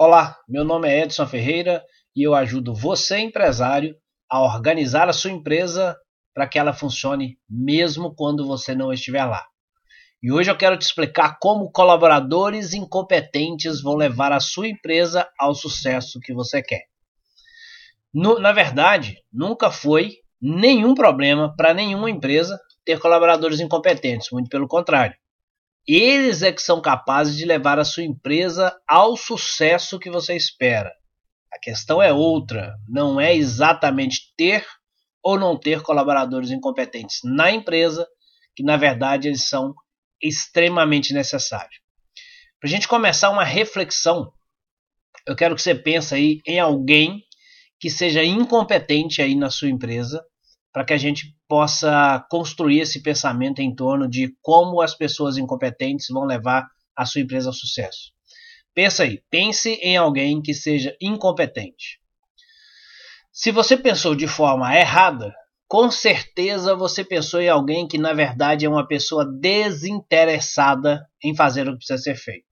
Olá, meu nome é Edson Ferreira e eu ajudo você, empresário, a organizar a sua empresa para que ela funcione mesmo quando você não estiver lá. E hoje eu quero te explicar como colaboradores incompetentes vão levar a sua empresa ao sucesso que você quer. No, na verdade, nunca foi nenhum problema para nenhuma empresa ter colaboradores incompetentes, muito pelo contrário. Eles é que são capazes de levar a sua empresa ao sucesso que você espera. A questão é outra, não é exatamente ter ou não ter colaboradores incompetentes na empresa, que na verdade eles são extremamente necessários. Para a gente começar uma reflexão, eu quero que você pense aí em alguém que seja incompetente aí na sua empresa, para que a gente possa construir esse pensamento em torno de como as pessoas incompetentes vão levar a sua empresa ao sucesso. Pensa aí, pense em alguém que seja incompetente. Se você pensou de forma errada, com certeza você pensou em alguém que na verdade é uma pessoa desinteressada em fazer o que precisa ser feito.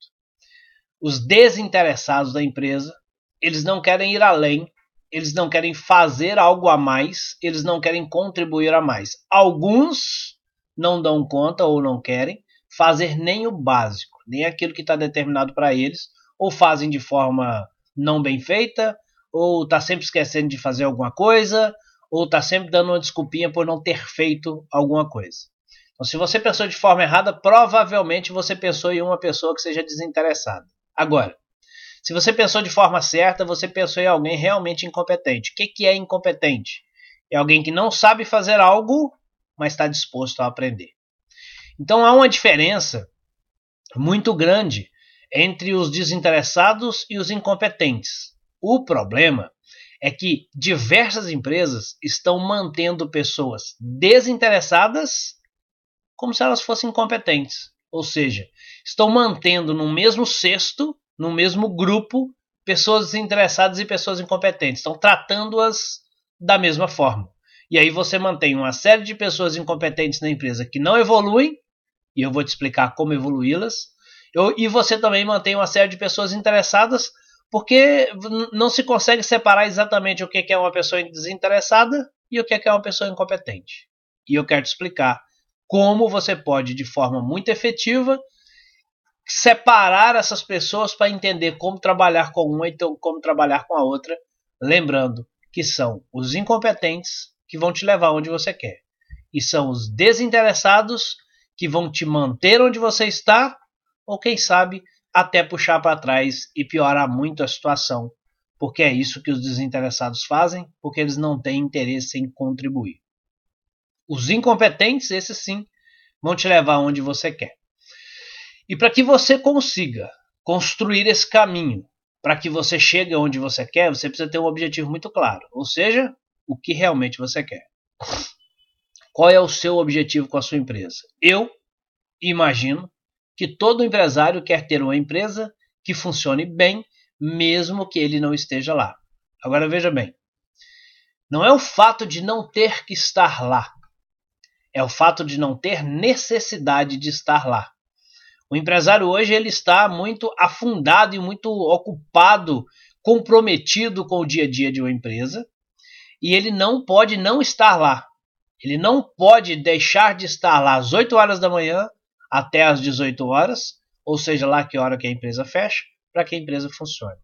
Os desinteressados da empresa, eles não querem ir além, eles não querem fazer algo a mais, eles não querem contribuir a mais. Alguns não dão conta ou não querem fazer nem o básico, nem aquilo que está determinado para eles, ou fazem de forma não bem feita, ou está sempre esquecendo de fazer alguma coisa, ou está sempre dando uma desculpinha por não ter feito alguma coisa. Então, se você pensou de forma errada, provavelmente você pensou em uma pessoa que seja desinteressada. Agora, se você pensou de forma certa, você pensou em alguém realmente incompetente. O que, que é incompetente? É alguém que não sabe fazer algo, mas está disposto a aprender. Então há uma diferença muito grande entre os desinteressados e os incompetentes. O problema é que diversas empresas estão mantendo pessoas desinteressadas como se elas fossem incompetentes. Ou seja, estão mantendo no mesmo cesto, no mesmo grupo, pessoas desinteressadas e pessoas incompetentes. Estão tratando-as da mesma forma. E aí você mantém uma série de pessoas incompetentes na empresa que não evoluem, e eu vou te explicar como evoluí-las, e você também mantém uma série de pessoas interessadas porque não se consegue separar exatamente o que é uma pessoa desinteressada e o que é uma pessoa incompetente. E eu quero te explicar como você pode, de forma muito efetiva, separar essas pessoas para entender como trabalhar com uma e como trabalhar com a outra, lembrando que são os incompetentes que vão te levar onde você quer, e são os desinteressados que vão te manter onde você está, ou quem sabe até puxar para trás e piorar muito a situação, porque é isso que os desinteressados fazem, porque eles não têm interesse em contribuir. Os incompetentes, esses sim, vão te levar onde você quer. E para que você consiga construir esse caminho, para que você chegue onde você quer, você precisa ter um objetivo muito claro, ou seja, o que realmente você quer. Qual é o seu objetivo com a sua empresa? Eu imagino que todo empresário quer ter uma empresa que funcione bem, mesmo que ele não esteja lá. Agora veja bem, não é o fato de não ter que estar lá, é o fato de não ter necessidade de estar lá. O empresário hoje ele está muito afundado e muito ocupado, comprometido com o dia a dia de uma empresa, e ele não pode não estar lá. Ele não pode deixar de estar lá às 8 horas da manhã até às 18 horas, ou seja, lá que hora que a empresa fecha, para que a empresa funcione.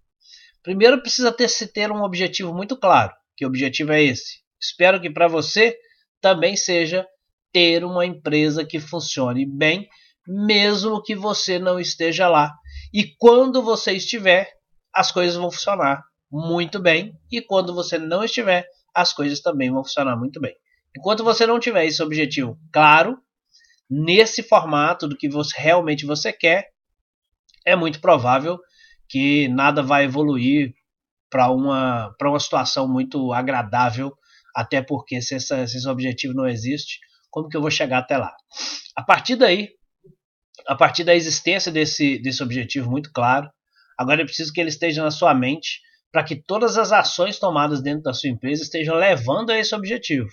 Primeiro precisa ter se ter um objetivo muito claro. Que objetivo é esse? Espero que para você também seja ter uma empresa que funcione bem, mesmo que você não esteja lá. E quando você estiver, as coisas vão funcionar muito bem, e quando você não estiver, as coisas também vão funcionar muito bem. Enquanto você não tiver esse objetivo claro, nesse formato do que você realmente você quer, é muito provável que nada vai evoluir para uma, uma situação muito agradável, até porque se, essa, se esse objetivo não existe, como que eu vou chegar até lá? A partir daí, a partir da existência desse, desse objetivo muito claro, agora é preciso que ele esteja na sua mente para que todas as ações tomadas dentro da sua empresa estejam levando a esse objetivo.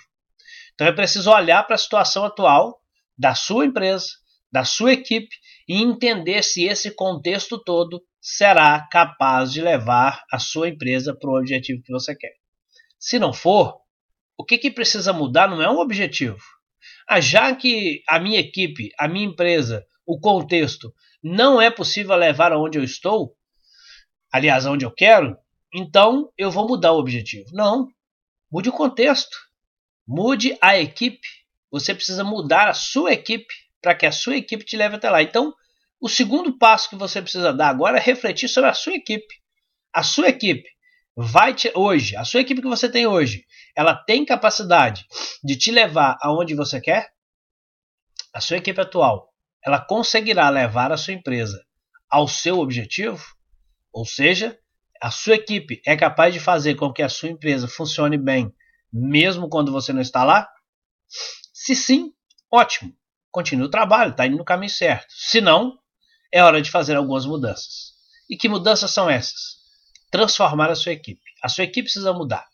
Então é preciso olhar para a situação atual da sua empresa, da sua equipe e entender se esse contexto todo será capaz de levar a sua empresa para o objetivo que você quer. Se não for, o que, que precisa mudar não é um objetivo. Ah, já que a minha equipe, a minha empresa, o contexto não é possível levar aonde eu estou, aliás, aonde eu quero, então eu vou mudar o objetivo. Não. Mude o contexto. Mude a equipe. Você precisa mudar a sua equipe para que a sua equipe te leve até lá. Então, o segundo passo que você precisa dar agora é refletir sobre a sua equipe. A sua equipe vai te, hoje, a sua equipe que você tem hoje, ela tem capacidade de te levar aonde você quer? A sua equipe atual, ela conseguirá levar a sua empresa ao seu objetivo? Ou seja, a sua equipe é capaz de fazer com que a sua empresa funcione bem, mesmo quando você não está lá? Se sim, ótimo. Continue o trabalho, está indo no caminho certo. Se não, é hora de fazer algumas mudanças. E que mudanças são essas? Transformar a sua equipe. A sua equipe precisa mudar.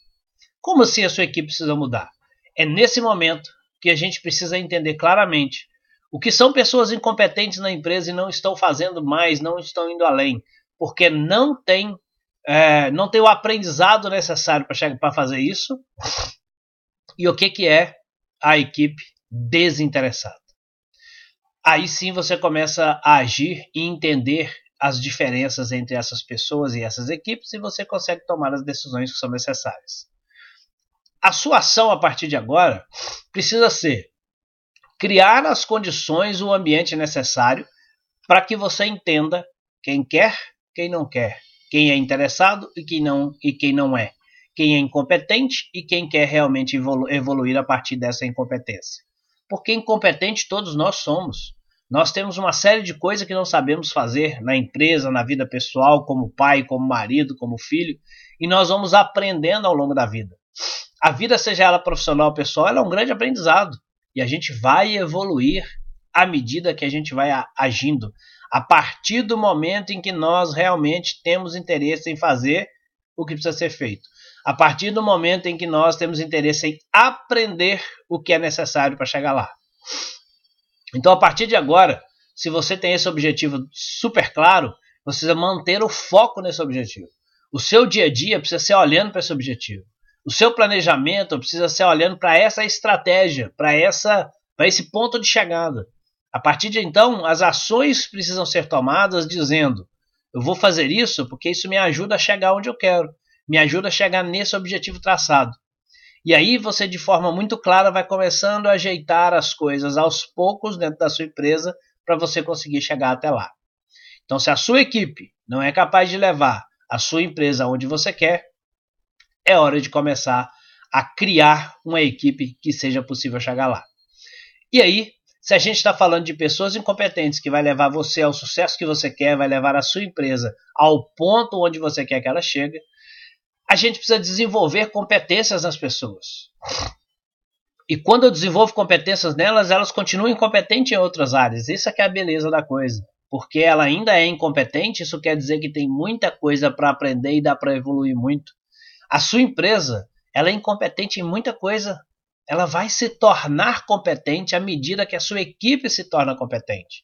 Como assim a sua equipe precisa mudar? É nesse momento que a gente precisa entender claramente o que são pessoas incompetentes na empresa e não estão fazendo mais, não estão indo além, porque não tem, é, não tem o aprendizado necessário para fazer isso. E o que, que é a equipe desinteressada? Aí sim você começa a agir e entender as diferenças entre essas pessoas e essas equipes e você consegue tomar as decisões que são necessárias. A sua ação a partir de agora precisa ser criar as condições, o ambiente necessário para que você entenda quem quer, quem não quer, quem é interessado e quem não e quem não é, quem é incompetente e quem quer realmente evolu evoluir a partir dessa incompetência. Porque incompetente todos nós somos. Nós temos uma série de coisas que não sabemos fazer na empresa, na vida pessoal, como pai, como marido, como filho, e nós vamos aprendendo ao longo da vida. A vida, seja ela profissional ou pessoal, ela é um grande aprendizado. E a gente vai evoluir à medida que a gente vai agindo. A partir do momento em que nós realmente temos interesse em fazer o que precisa ser feito. A partir do momento em que nós temos interesse em aprender o que é necessário para chegar lá. Então, a partir de agora, se você tem esse objetivo super claro, você precisa manter o foco nesse objetivo. O seu dia a dia precisa ser olhando para esse objetivo. O seu planejamento precisa ser olhando para essa estratégia, para essa, para esse ponto de chegada. A partir de então, as ações precisam ser tomadas dizendo: eu vou fazer isso porque isso me ajuda a chegar onde eu quero, me ajuda a chegar nesse objetivo traçado. E aí você, de forma muito clara, vai começando a ajeitar as coisas aos poucos dentro da sua empresa para você conseguir chegar até lá. Então, se a sua equipe não é capaz de levar a sua empresa onde você quer, é hora de começar a criar uma equipe que seja possível chegar lá. E aí, se a gente está falando de pessoas incompetentes que vai levar você ao sucesso que você quer, vai levar a sua empresa ao ponto onde você quer que ela chegue, a gente precisa desenvolver competências nas pessoas. E quando eu desenvolvo competências nelas, elas continuam incompetentes em outras áreas. Isso é que é a beleza da coisa. Porque ela ainda é incompetente, isso quer dizer que tem muita coisa para aprender e dá para evoluir muito. A sua empresa, ela é incompetente em muita coisa. Ela vai se tornar competente à medida que a sua equipe se torna competente.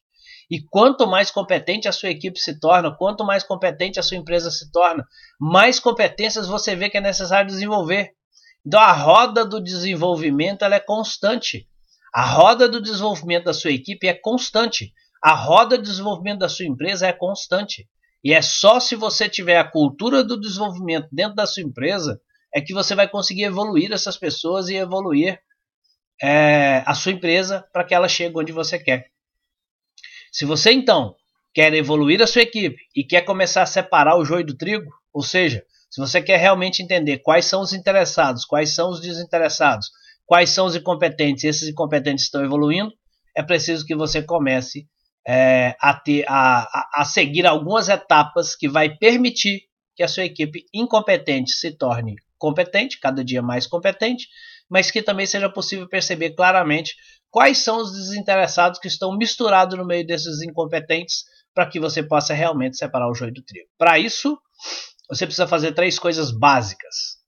E quanto mais competente a sua equipe se torna, quanto mais competente a sua empresa se torna, mais competências você vê que é necessário desenvolver. Então a roda do desenvolvimento ela é constante. A roda do desenvolvimento da sua equipe é constante. A roda de desenvolvimento da sua empresa é constante. E é só se você tiver a cultura do desenvolvimento dentro da sua empresa é que você vai conseguir evoluir essas pessoas e evoluir é, a sua empresa para que ela chegue onde você quer. Se você então quer evoluir a sua equipe e quer começar a separar o joio do trigo, ou seja, se você quer realmente entender quais são os interessados, quais são os desinteressados, quais são os incompetentes, esses incompetentes estão evoluindo, é preciso que você comece é, a, ter, a, a seguir algumas etapas que vai permitir que a sua equipe incompetente se torne competente, cada dia mais competente, mas que também seja possível perceber claramente quais são os desinteressados que estão misturados no meio desses incompetentes para que você possa realmente separar o joio do trigo. Para isso, você precisa fazer três coisas básicas.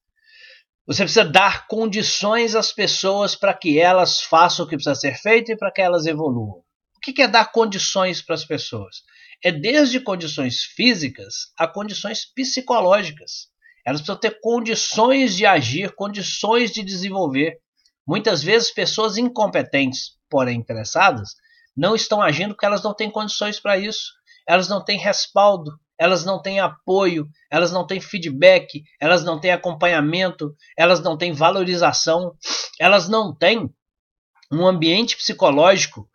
Você precisa dar condições às pessoas para que elas façam o que precisa ser feito e para que elas evoluam. Que é dar condições para as pessoas? é desde condições físicas a condições psicológicas. Elas precisam ter condições de agir, condições de desenvolver. Muitas vezes, pessoas incompetentes, porém interessadas, não estão agindo porque elas não têm condições para isso. Elas não têm respaldo, elas não têm apoio, elas não têm feedback, elas não têm acompanhamento, elas não têm valorização, elas não têm um ambiente psicológico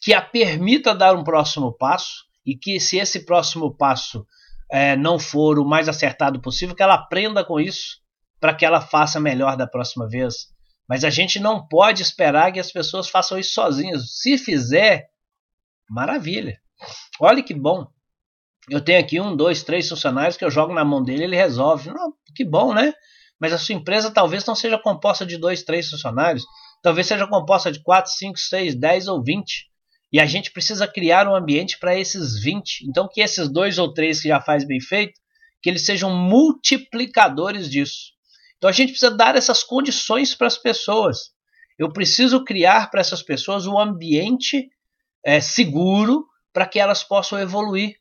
que a permita dar um próximo passo e que, se esse próximo passo é, não for o mais acertado possível, que ela aprenda com isso para que ela faça melhor da próxima vez. Mas a gente não pode esperar que as pessoas façam isso sozinhas. Se fizer, maravilha. Olha que bom. Eu tenho aqui um, dois, três funcionários que eu jogo na mão dele ele resolve. Não, que bom, né? Mas a sua empresa talvez não seja composta de dois, três funcionários. Talvez seja composta de quatro, cinco, seis, dez ou vinte. E a gente precisa criar um ambiente para esses 20. Então, que esses dois ou três que já faz bem feito, que eles sejam multiplicadores disso. Então, a gente precisa dar essas condições para as pessoas. Eu preciso criar para essas pessoas um ambiente é, seguro para que elas possam evoluir.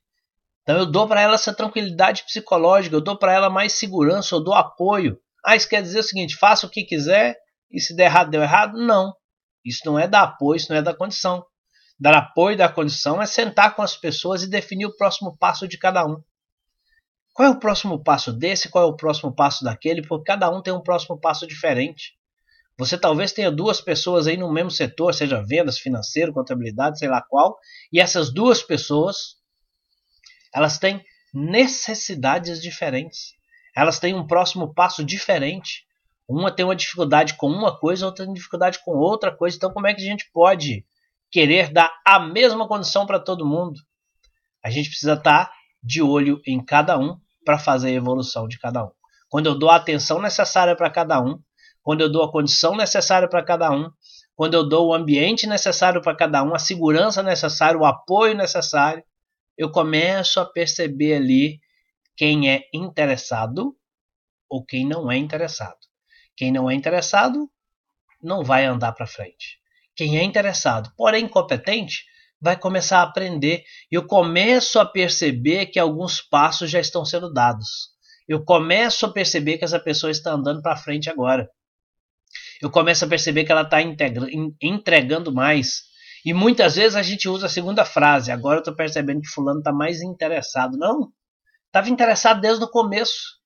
Então, eu dou para elas essa tranquilidade psicológica, eu dou para ela mais segurança, eu dou apoio. Ah, isso quer dizer o seguinte: faça o que quiser e se der errado, deu errado? Não. Isso não é dar apoio, isso não é dar condição dar apoio da condição é sentar com as pessoas e definir o próximo passo de cada um. Qual é o próximo passo desse? Qual é o próximo passo daquele? Porque cada um tem um próximo passo diferente. Você talvez tenha duas pessoas aí no mesmo setor, seja vendas, financeiro, contabilidade, sei lá qual, e essas duas pessoas, elas têm necessidades diferentes. Elas têm um próximo passo diferente. Uma tem uma dificuldade com uma coisa, outra tem dificuldade com outra coisa. Então, como é que a gente pode querer dar a mesma condição para todo mundo. A gente precisa estar tá de olho em cada um para fazer a evolução de cada um. Quando eu dou a atenção necessária para cada um, quando eu dou a condição necessária para cada um, quando eu dou o ambiente necessário para cada um, a segurança necessária, o apoio necessário, eu começo a perceber ali quem é interessado ou quem não é interessado. Quem não é interessado não vai andar para frente. Quem é interessado, porém incompetente, vai começar a aprender. Eu começo a perceber que alguns passos já estão sendo dados. Eu começo a perceber que essa pessoa está andando para frente agora. Eu começo a perceber que ela está entregando mais. E muitas vezes a gente usa a segunda frase. Agora eu estou percebendo que fulano está mais interessado. Não, estava interessado desde o começo.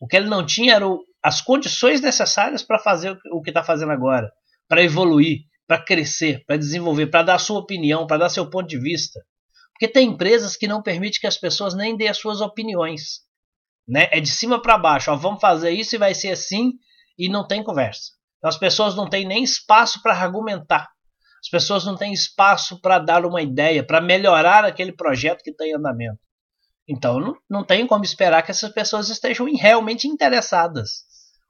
O que ele não tinha eram as condições necessárias para fazer o que está fazendo agora, para evoluir, para crescer, para desenvolver, para dar sua opinião, para dar seu ponto de vista. Porque tem empresas que não permitem que as pessoas nem dêem as suas opiniões. Né? É de cima para baixo. Ó, vamos fazer isso e vai ser assim e não tem conversa. Então, as pessoas não têm nem espaço para argumentar. As pessoas não têm espaço para dar uma ideia, para melhorar aquele projeto que está em andamento. Então não, não tem como esperar que essas pessoas estejam realmente interessadas.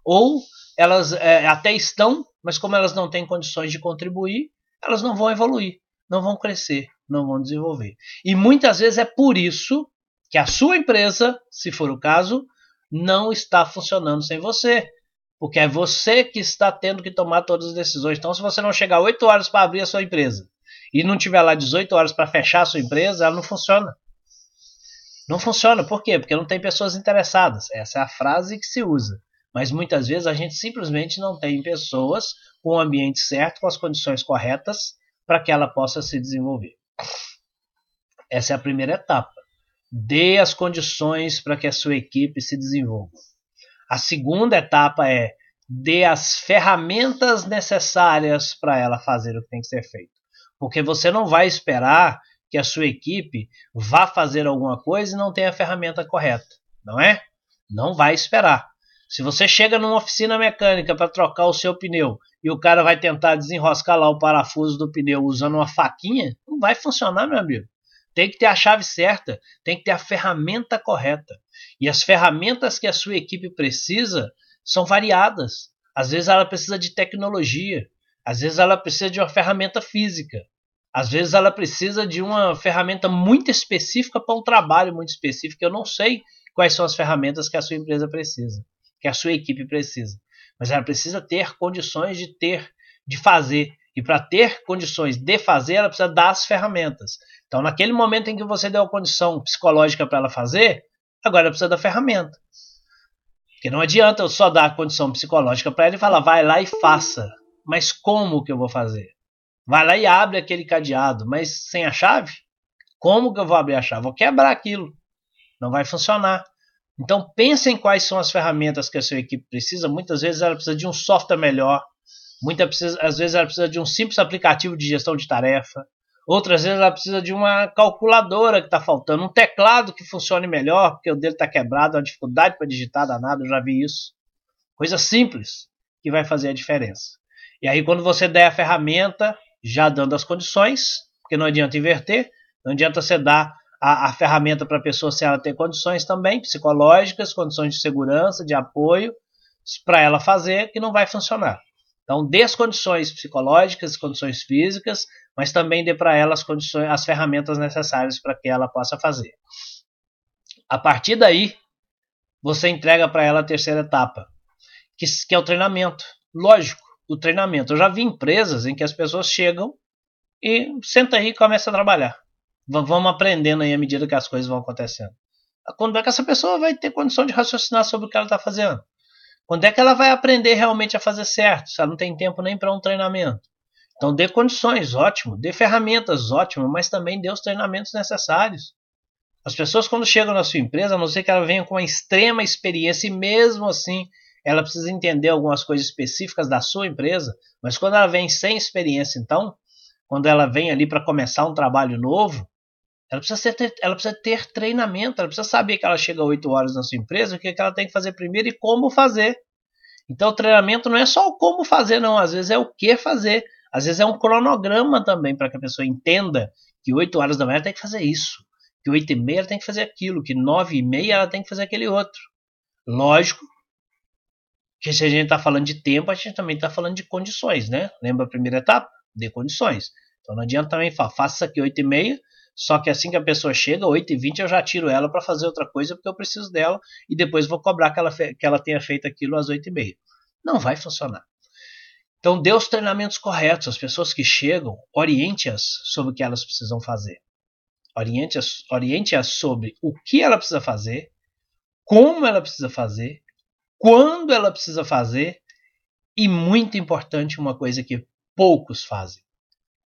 Ou elas é, até estão, mas como elas não têm condições de contribuir, elas não vão evoluir, não vão crescer, não vão desenvolver. E muitas vezes é por isso que a sua empresa, se for o caso, não está funcionando sem você. Porque é você que está tendo que tomar todas as decisões. Então, se você não chegar 8 horas para abrir a sua empresa e não tiver lá 18 horas para fechar a sua empresa, ela não funciona. Não funciona, por quê? Porque não tem pessoas interessadas. Essa é a frase que se usa. Mas muitas vezes a gente simplesmente não tem pessoas com o ambiente certo, com as condições corretas para que ela possa se desenvolver. Essa é a primeira etapa. Dê as condições para que a sua equipe se desenvolva. A segunda etapa é dê as ferramentas necessárias para ela fazer o que tem que ser feito. Porque você não vai esperar que a sua equipe vá fazer alguma coisa e não tenha a ferramenta correta, não é? Não vai esperar. Se você chega numa oficina mecânica para trocar o seu pneu e o cara vai tentar desenroscar lá o parafuso do pneu usando uma faquinha, não vai funcionar, meu amigo. Tem que ter a chave certa, tem que ter a ferramenta correta. E as ferramentas que a sua equipe precisa são variadas. Às vezes ela precisa de tecnologia, às vezes ela precisa de uma ferramenta física, às vezes ela precisa de uma ferramenta muito específica para um trabalho muito específico. Eu não sei quais são as ferramentas que a sua empresa precisa que a sua equipe precisa. Mas ela precisa ter condições de ter, de fazer. E para ter condições de fazer, ela precisa dar as ferramentas. Então naquele momento em que você deu a condição psicológica para ela fazer, agora ela precisa da ferramenta. Porque não adianta eu só dar a condição psicológica para ela e falar, vai lá e faça. Mas como que eu vou fazer? Vai lá e abre aquele cadeado, mas sem a chave? Como que eu vou abrir a chave? Vou quebrar aquilo. Não vai funcionar. Então pense em quais são as ferramentas que a sua equipe precisa. Muitas vezes ela precisa de um software melhor. Muitas precisa, às vezes ela precisa de um simples aplicativo de gestão de tarefa. Outras vezes ela precisa de uma calculadora que está faltando, um teclado que funcione melhor, porque o dele está quebrado, uma dificuldade para digitar danado, eu já vi isso. Coisa simples que vai fazer a diferença. E aí, quando você der a ferramenta, já dando as condições, porque não adianta inverter, não adianta você dar a, a ferramenta para a pessoa se ela ter condições também psicológicas, condições de segurança, de apoio, para ela fazer, que não vai funcionar. Então, dê as condições psicológicas, condições físicas, mas também dê para ela as, condições, as ferramentas necessárias para que ela possa fazer. A partir daí, você entrega para ela a terceira etapa, que, que é o treinamento. Lógico, o treinamento. Eu já vi empresas em que as pessoas chegam e senta aí e começa a trabalhar. Vamos aprendendo aí à medida que as coisas vão acontecendo. Quando é que essa pessoa vai ter condição de raciocinar sobre o que ela está fazendo? Quando é que ela vai aprender realmente a fazer certo? Se ela não tem tempo nem para um treinamento. Então dê condições, ótimo. Dê ferramentas, ótimo. Mas também dê os treinamentos necessários. As pessoas quando chegam na sua empresa, a não ser que ela venha com uma extrema experiência e mesmo assim ela precisa entender algumas coisas específicas da sua empresa, mas quando ela vem sem experiência, então, quando ela vem ali para começar um trabalho novo, ela precisa, ter, ela precisa ter treinamento, ela precisa saber que ela chega 8 horas na sua empresa, o que, é que ela tem que fazer primeiro e como fazer. Então o treinamento não é só o como fazer, não, às vezes é o que fazer. Às vezes é um cronograma também para que a pessoa entenda que 8 horas da manhã ela tem que fazer isso, que 8 e meia ela tem que fazer aquilo, que 9 e meia ela tem que fazer aquele outro. Lógico que se a gente está falando de tempo, a gente também está falando de condições, né? Lembra a primeira etapa? De condições. Então não adianta também falar, faça isso aqui 8 e meia, só que assim que a pessoa chega, 8h20, eu já tiro ela para fazer outra coisa porque eu preciso dela e depois vou cobrar que ela, que ela tenha feito aquilo às 8h30. Não vai funcionar. Então, dê os treinamentos corretos. As pessoas que chegam, oriente-as sobre o que elas precisam fazer. Oriente-as oriente sobre o que ela precisa fazer, como ela precisa fazer, quando ela precisa fazer e, muito importante, uma coisa que poucos fazem: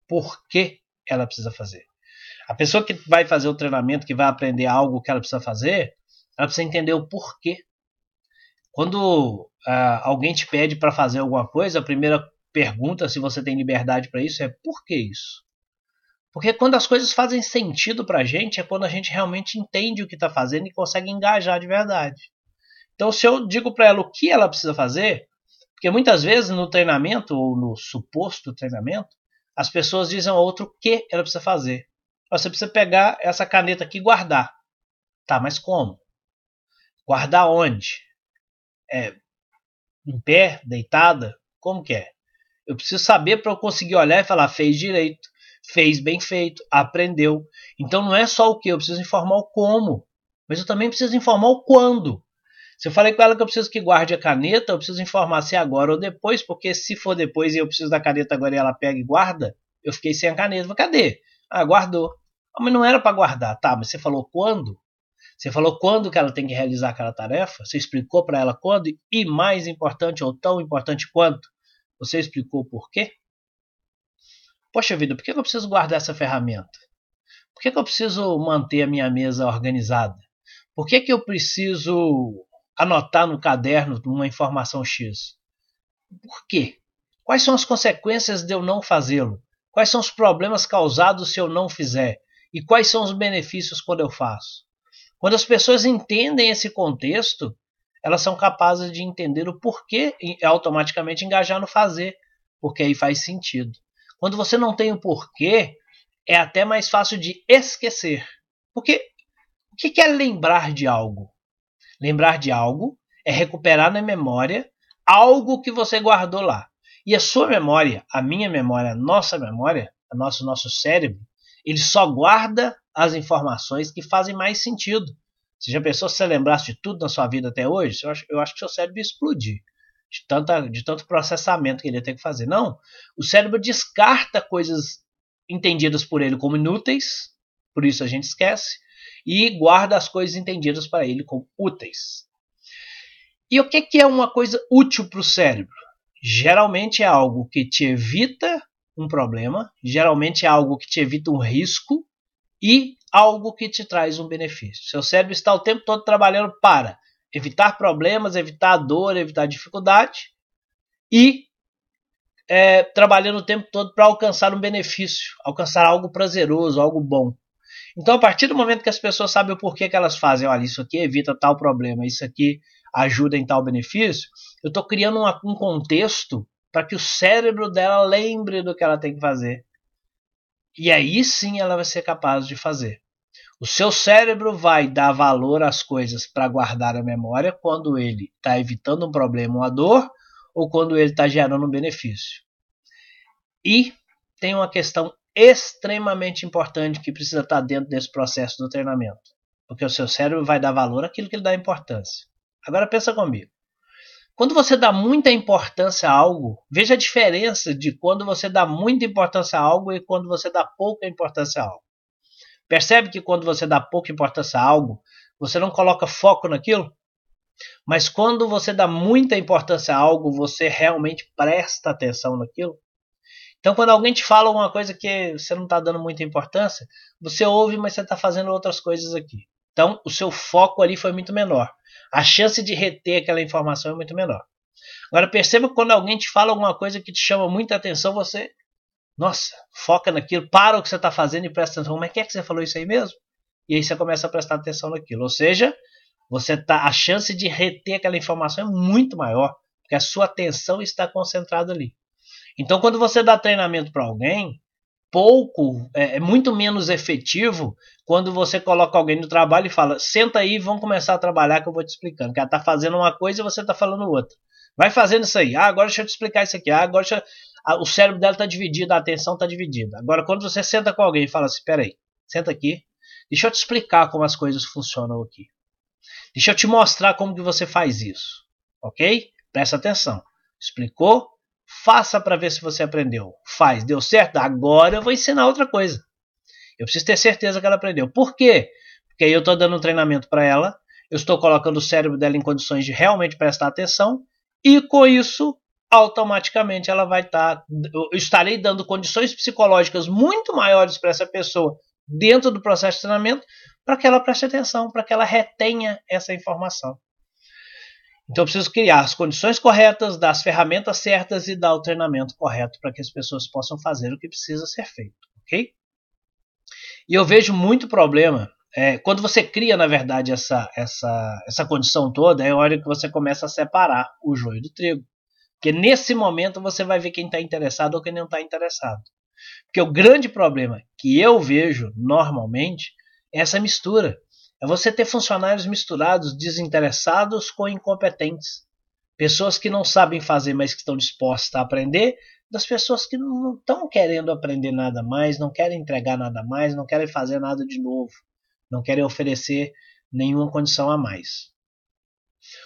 por que ela precisa fazer. A pessoa que vai fazer o treinamento, que vai aprender algo que ela precisa fazer, ela precisa entender o porquê. Quando uh, alguém te pede para fazer alguma coisa, a primeira pergunta, se você tem liberdade para isso, é por que isso? Porque quando as coisas fazem sentido para a gente, é quando a gente realmente entende o que está fazendo e consegue engajar de verdade. Então, se eu digo para ela o que ela precisa fazer, porque muitas vezes no treinamento ou no suposto treinamento, as pessoas dizem ao outro o que ela precisa fazer. Você precisa pegar essa caneta aqui e guardar. Tá, mas como? Guardar onde? É, em pé, deitada? Como que é? Eu preciso saber para eu conseguir olhar e falar, fez direito, fez bem feito, aprendeu. Então não é só o que, eu preciso informar o como, mas eu também preciso informar o quando. Se eu falei com ela que eu preciso que guarde a caneta, eu preciso informar se é agora ou depois, porque se for depois e eu preciso da caneta agora e ela pega e guarda, eu fiquei sem a caneta. Cadê? Ah, guardou. Ah, mas não era para guardar. Tá, mas você falou quando? Você falou quando que ela tem que realizar aquela tarefa? Você explicou para ela quando? E mais importante, ou tão importante quanto, você explicou por quê? Poxa vida, por que eu preciso guardar essa ferramenta? Por que eu preciso manter a minha mesa organizada? Por que, que eu preciso anotar no caderno uma informação X? Por quê? Quais são as consequências de eu não fazê-lo? Quais são os problemas causados se eu não fizer? E quais são os benefícios quando eu faço? Quando as pessoas entendem esse contexto, elas são capazes de entender o porquê e automaticamente engajar no fazer, porque aí faz sentido. Quando você não tem o porquê, é até mais fácil de esquecer. Porque o que é lembrar de algo? Lembrar de algo é recuperar na memória algo que você guardou lá. E a sua memória, a minha memória, a nossa memória, o nosso, nosso cérebro, ele só guarda as informações que fazem mais sentido. Você já pensou se você lembrasse de tudo na sua vida até hoje? Eu acho, eu acho que seu cérebro ia explodir de, tanta, de tanto processamento que ele ia ter que fazer. Não. O cérebro descarta coisas entendidas por ele como inúteis por isso a gente esquece, e guarda as coisas entendidas para ele como úteis. E o que, que é uma coisa útil para o cérebro? Geralmente é algo que te evita um problema, geralmente é algo que te evita um risco e algo que te traz um benefício. Seu cérebro está o tempo todo trabalhando para evitar problemas, evitar dor, evitar dificuldade e é, trabalhando o tempo todo para alcançar um benefício, alcançar algo prazeroso, algo bom. Então, a partir do momento que as pessoas sabem o porquê que elas fazem, olha, isso aqui evita tal problema, isso aqui ajuda em tal benefício, eu estou criando uma, um contexto para que o cérebro dela lembre do que ela tem que fazer. E aí sim ela vai ser capaz de fazer. O seu cérebro vai dar valor às coisas para guardar a memória quando ele está evitando um problema, uma dor, ou quando ele está gerando um benefício. E tem uma questão extremamente importante que precisa estar dentro desse processo do treinamento. Porque o seu cérebro vai dar valor àquilo que ele dá importância. Agora pensa comigo. Quando você dá muita importância a algo, veja a diferença de quando você dá muita importância a algo e quando você dá pouca importância a algo. Percebe que quando você dá pouca importância a algo, você não coloca foco naquilo? Mas quando você dá muita importância a algo, você realmente presta atenção naquilo? Então, quando alguém te fala alguma coisa que você não está dando muita importância, você ouve, mas você está fazendo outras coisas aqui. Então, o seu foco ali foi muito menor. A chance de reter aquela informação é muito menor. Agora, perceba que quando alguém te fala alguma coisa que te chama muita atenção, você, nossa, foca naquilo, para o que você está fazendo e presta atenção. Como é que é que você falou isso aí mesmo? E aí você começa a prestar atenção naquilo. Ou seja, você tá, a chance de reter aquela informação é muito maior, porque a sua atenção está concentrada ali. Então, quando você dá treinamento para alguém, pouco, é, é, muito menos efetivo quando você coloca alguém no trabalho e fala: senta aí, vamos começar a trabalhar que eu vou te explicando. Que ela está fazendo uma coisa e você está falando outra. Vai fazendo isso aí. Ah, agora deixa eu te explicar isso aqui. Ah, agora deixa... ah, o cérebro dela está dividido, a atenção está dividida. Agora, quando você senta com alguém e fala assim: peraí, senta aqui, deixa eu te explicar como as coisas funcionam aqui. Deixa eu te mostrar como que você faz isso. Ok? Presta atenção. Explicou? Faça para ver se você aprendeu. Faz, deu certo? Agora eu vou ensinar outra coisa. Eu preciso ter certeza que ela aprendeu. Por quê? Porque aí eu estou dando um treinamento para ela, eu estou colocando o cérebro dela em condições de realmente prestar atenção, e com isso, automaticamente ela vai estar. Tá, eu estarei dando condições psicológicas muito maiores para essa pessoa dentro do processo de treinamento para que ela preste atenção, para que ela retenha essa informação. Então eu preciso criar as condições corretas, dar as ferramentas certas e dar o treinamento correto para que as pessoas possam fazer o que precisa ser feito, ok? E eu vejo muito problema é, quando você cria, na verdade, essa, essa, essa condição toda, é a hora que você começa a separar o joio do trigo. Porque nesse momento você vai ver quem está interessado ou quem não está interessado. Porque o grande problema que eu vejo normalmente é essa mistura. É você ter funcionários misturados, desinteressados com incompetentes. Pessoas que não sabem fazer, mas que estão dispostas a aprender, das pessoas que não estão querendo aprender nada mais, não querem entregar nada mais, não querem fazer nada de novo, não querem oferecer nenhuma condição a mais.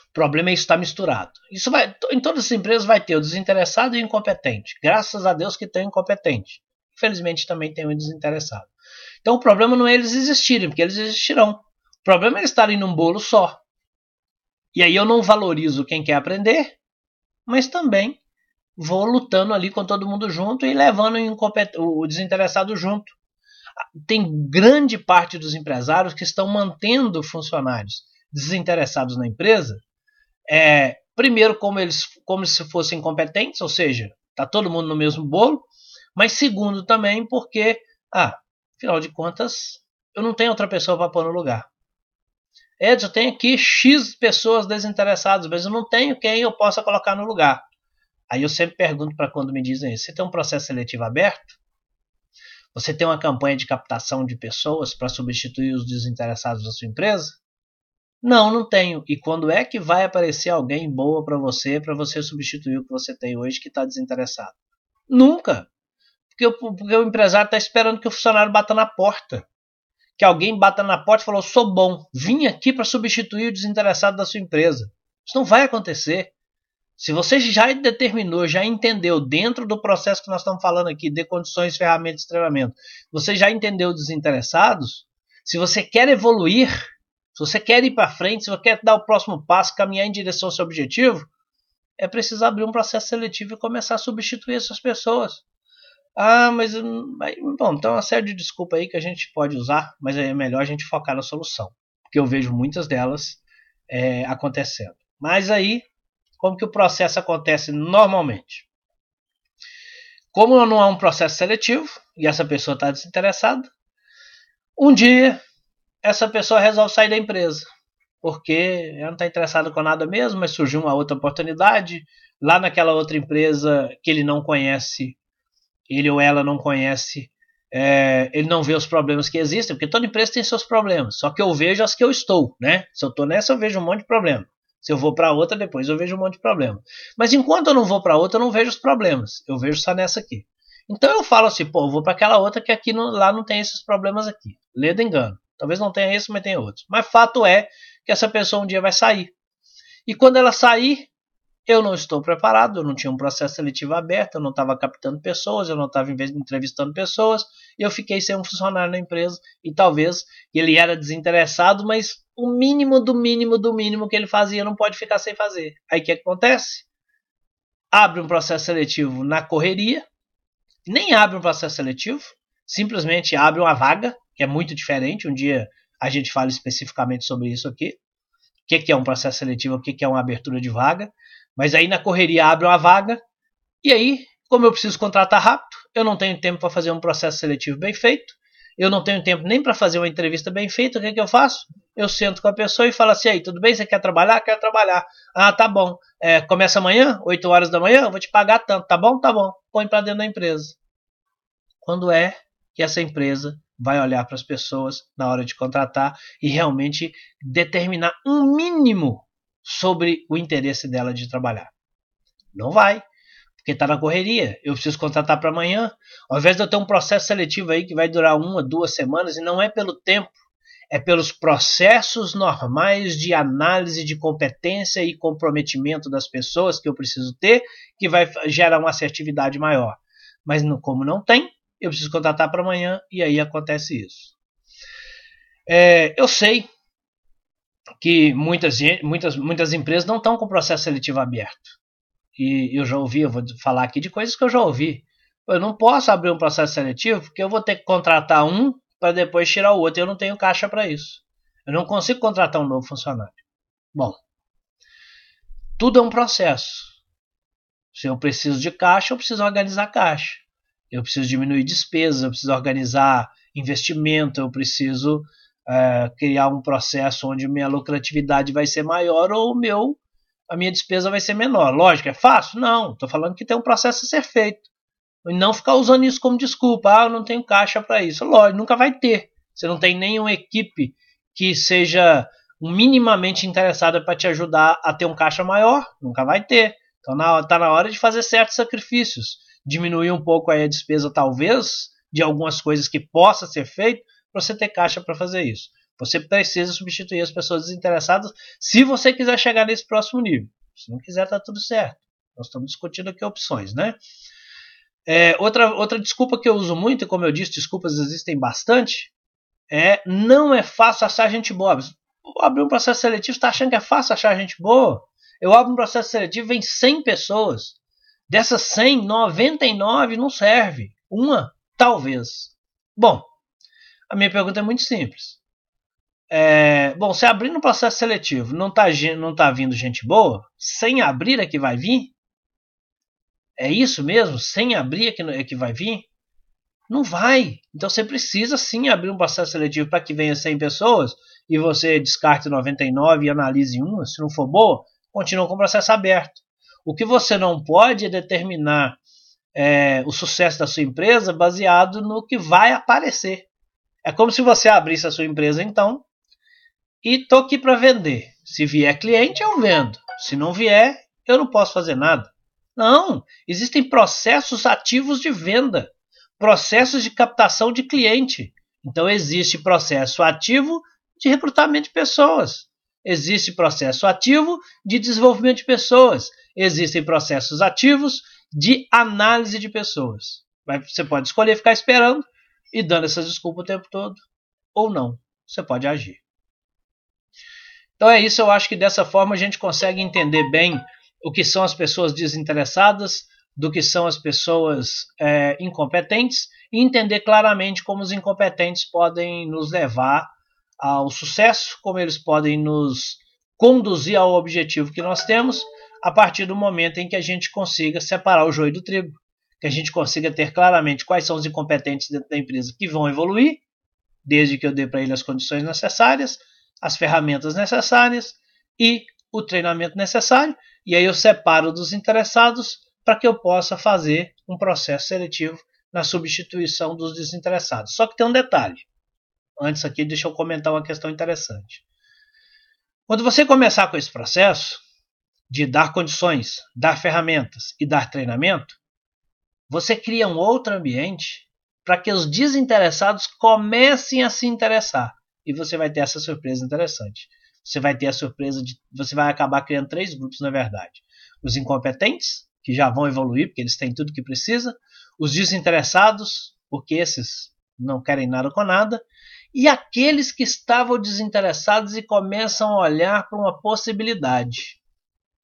O problema é isso estar misturado. Isso vai, em todas as empresas vai ter o desinteressado e o incompetente. Graças a Deus que tem o incompetente. Infelizmente também tem o desinteressado. Então o problema não é eles existirem, porque eles existirão. O problema é eles estarem num bolo só. E aí eu não valorizo quem quer aprender, mas também vou lutando ali com todo mundo junto e levando o desinteressado junto. Tem grande parte dos empresários que estão mantendo funcionários desinteressados na empresa, é, primeiro como eles como se fossem competentes, ou seja, está todo mundo no mesmo bolo, mas segundo também porque, ah, afinal de contas, eu não tenho outra pessoa para pôr no lugar. Edson, eu tenho aqui X pessoas desinteressadas, mas eu não tenho quem eu possa colocar no lugar. Aí eu sempre pergunto para quando me dizem isso: você tem um processo seletivo aberto? Você tem uma campanha de captação de pessoas para substituir os desinteressados da sua empresa? Não, não tenho. E quando é que vai aparecer alguém boa para você, para você substituir o que você tem hoje que está desinteressado? Nunca. Porque, porque o empresário está esperando que o funcionário bata na porta que alguém bata na porta e falou: sou bom, vim aqui para substituir o desinteressado da sua empresa. Isso não vai acontecer. Se você já determinou, já entendeu dentro do processo que nós estamos falando aqui, de condições, ferramentas treinamento, você já entendeu dos interessados, se você quer evoluir, se você quer ir para frente, se você quer dar o próximo passo, caminhar em direção ao seu objetivo, é preciso abrir um processo seletivo e começar a substituir essas pessoas. Ah, mas bom, tem uma série de desculpas aí que a gente pode usar, mas é melhor a gente focar na solução, porque eu vejo muitas delas é, acontecendo. Mas aí, como que o processo acontece normalmente? Como não há um processo seletivo e essa pessoa está desinteressada, um dia essa pessoa resolve sair da empresa porque ela não está interessada com nada mesmo, mas surgiu uma outra oportunidade lá naquela outra empresa que ele não conhece ele ou ela não conhece, é, ele não vê os problemas que existem, porque toda empresa tem seus problemas. Só que eu vejo as que eu estou, né? Se eu estou nessa, eu vejo um monte de problema. Se eu vou para outra, depois eu vejo um monte de problema. Mas enquanto eu não vou para outra, eu não vejo os problemas. Eu vejo só nessa aqui. Então eu falo assim, pô, vou para aquela outra que aqui não, lá não tem esses problemas aqui. Leda engano. Talvez não tenha esse, mas tem outros. Mas fato é que essa pessoa um dia vai sair. E quando ela sair, eu não estou preparado, eu não tinha um processo seletivo aberto, eu não estava captando pessoas, eu não estava entrevistando pessoas, e eu fiquei sem um funcionário na empresa. E talvez ele era desinteressado, mas o mínimo do mínimo do mínimo que ele fazia não pode ficar sem fazer. Aí o que acontece? Abre um processo seletivo na correria, nem abre um processo seletivo, simplesmente abre uma vaga, que é muito diferente. Um dia a gente fala especificamente sobre isso aqui. O que é um processo seletivo, o que é uma abertura de vaga. Mas aí na correria abre uma vaga, e aí, como eu preciso contratar rápido, eu não tenho tempo para fazer um processo seletivo bem feito, eu não tenho tempo nem para fazer uma entrevista bem feita, o que, é que eu faço? Eu sento com a pessoa e falo assim, aí, tudo bem, você quer trabalhar? Quero trabalhar. Ah, tá bom. É, começa amanhã, 8 horas da manhã, eu vou te pagar tanto, tá bom? Tá bom. Põe para dentro da empresa. Quando é que essa empresa vai olhar para as pessoas na hora de contratar e realmente determinar um mínimo sobre o interesse dela de trabalhar. Não vai, porque está na correria. Eu preciso contratar para amanhã. Ao invés de eu ter um processo seletivo aí que vai durar uma, duas semanas, e não é pelo tempo, é pelos processos normais de análise de competência e comprometimento das pessoas que eu preciso ter, que vai gerar uma assertividade maior. Mas como não tem, eu preciso contratar para amanhã e aí acontece isso. É, eu sei que muitas, muitas, muitas empresas não estão com o processo seletivo aberto. E eu já ouvi, eu vou falar aqui de coisas que eu já ouvi. Eu não posso abrir um processo seletivo porque eu vou ter que contratar um para depois tirar o outro. Eu não tenho caixa para isso. Eu não consigo contratar um novo funcionário. Bom, tudo é um processo. Se eu preciso de caixa, eu preciso organizar caixa. Eu preciso diminuir despesas, eu preciso organizar investimento, eu preciso é, criar um processo onde minha lucratividade vai ser maior ou meu a minha despesa vai ser menor. Lógico, é fácil? Não. Estou falando que tem um processo a ser feito. E não ficar usando isso como desculpa. Ah, eu não tenho caixa para isso. Lógico, nunca vai ter. Você não tem nenhuma equipe que seja minimamente interessada para te ajudar a ter um caixa maior. Nunca vai ter. Então está na hora de fazer certos sacrifícios. Diminuir um pouco a despesa, talvez, de algumas coisas que possa ser feito, para você ter caixa para fazer isso. Você precisa substituir as pessoas desinteressadas se você quiser chegar nesse próximo nível. Se não quiser, tá tudo certo. Nós estamos discutindo aqui opções, né? É, outra, outra desculpa que eu uso muito, e como eu disse, desculpas existem bastante, é não é fácil achar gente boa. Abrir um processo seletivo, está achando que é fácil achar gente boa? Eu abro um processo seletivo, vem 100 pessoas. Dessas 100, 99 não serve. Uma, talvez. Bom, a minha pergunta é muito simples. É, bom, se abrir no processo seletivo não está não tá vindo gente boa, sem abrir é que vai vir? É isso mesmo? Sem abrir é que, é que vai vir? Não vai. Então você precisa sim abrir um processo seletivo para que venha 100 pessoas e você descarte 99 e analise uma. Se não for boa, continua com o processo aberto. O que você não pode é determinar é, o sucesso da sua empresa baseado no que vai aparecer. É como se você abrisse a sua empresa, então, e tô aqui para vender. Se vier cliente, eu vendo. Se não vier, eu não posso fazer nada. Não, existem processos ativos de venda, processos de captação de cliente. Então existe processo ativo de recrutamento de pessoas, existe processo ativo de desenvolvimento de pessoas, existem processos ativos de análise de pessoas. Você pode escolher ficar esperando e dando essas desculpas o tempo todo, ou não. Você pode agir. Então é isso, eu acho que dessa forma a gente consegue entender bem o que são as pessoas desinteressadas, do que são as pessoas é, incompetentes e entender claramente como os incompetentes podem nos levar ao sucesso, como eles podem nos conduzir ao objetivo que nós temos a partir do momento em que a gente consiga separar o joio do trigo, que a gente consiga ter claramente quais são os incompetentes dentro da empresa que vão evoluir, desde que eu dê para ele as condições necessárias, as ferramentas necessárias e o treinamento necessário, e aí eu separo dos interessados para que eu possa fazer um processo seletivo na substituição dos desinteressados. Só que tem um detalhe. Antes aqui, deixa eu comentar uma questão interessante. Quando você começar com esse processo de dar condições, dar ferramentas e dar treinamento, você cria um outro ambiente para que os desinteressados comecem a se interessar. E você vai ter essa surpresa interessante. Você vai ter a surpresa de. Você vai acabar criando três grupos, na verdade: os incompetentes, que já vão evoluir, porque eles têm tudo que precisa, os desinteressados, porque esses não querem nada com nada, e aqueles que estavam desinteressados e começam a olhar para uma possibilidade.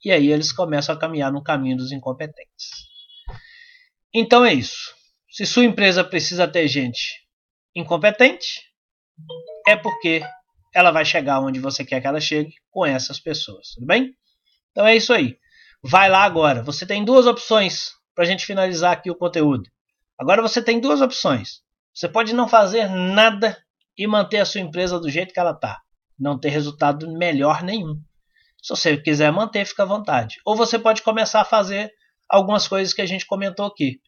E aí eles começam a caminhar no caminho dos incompetentes. Então é isso. Se sua empresa precisa ter gente incompetente, é porque ela vai chegar onde você quer que ela chegue com essas pessoas, tudo bem? Então é isso aí. Vai lá agora. Você tem duas opções para a gente finalizar aqui o conteúdo. Agora você tem duas opções. Você pode não fazer nada e manter a sua empresa do jeito que ela está. Não ter resultado melhor nenhum. Se você quiser manter, fica à vontade. Ou você pode começar a fazer algumas coisas que a gente comentou aqui.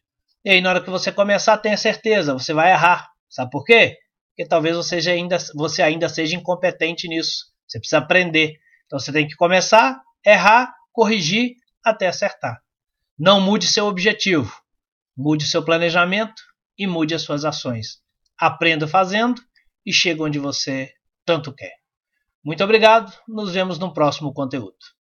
E aí, na hora que você começar, tenha certeza, você vai errar. Sabe por quê? Porque talvez você ainda, você ainda seja incompetente nisso. Você precisa aprender. Então você tem que começar, errar, corrigir até acertar. Não mude seu objetivo. Mude seu planejamento e mude as suas ações. Aprenda fazendo e chegue onde você tanto quer. Muito obrigado, nos vemos no próximo conteúdo.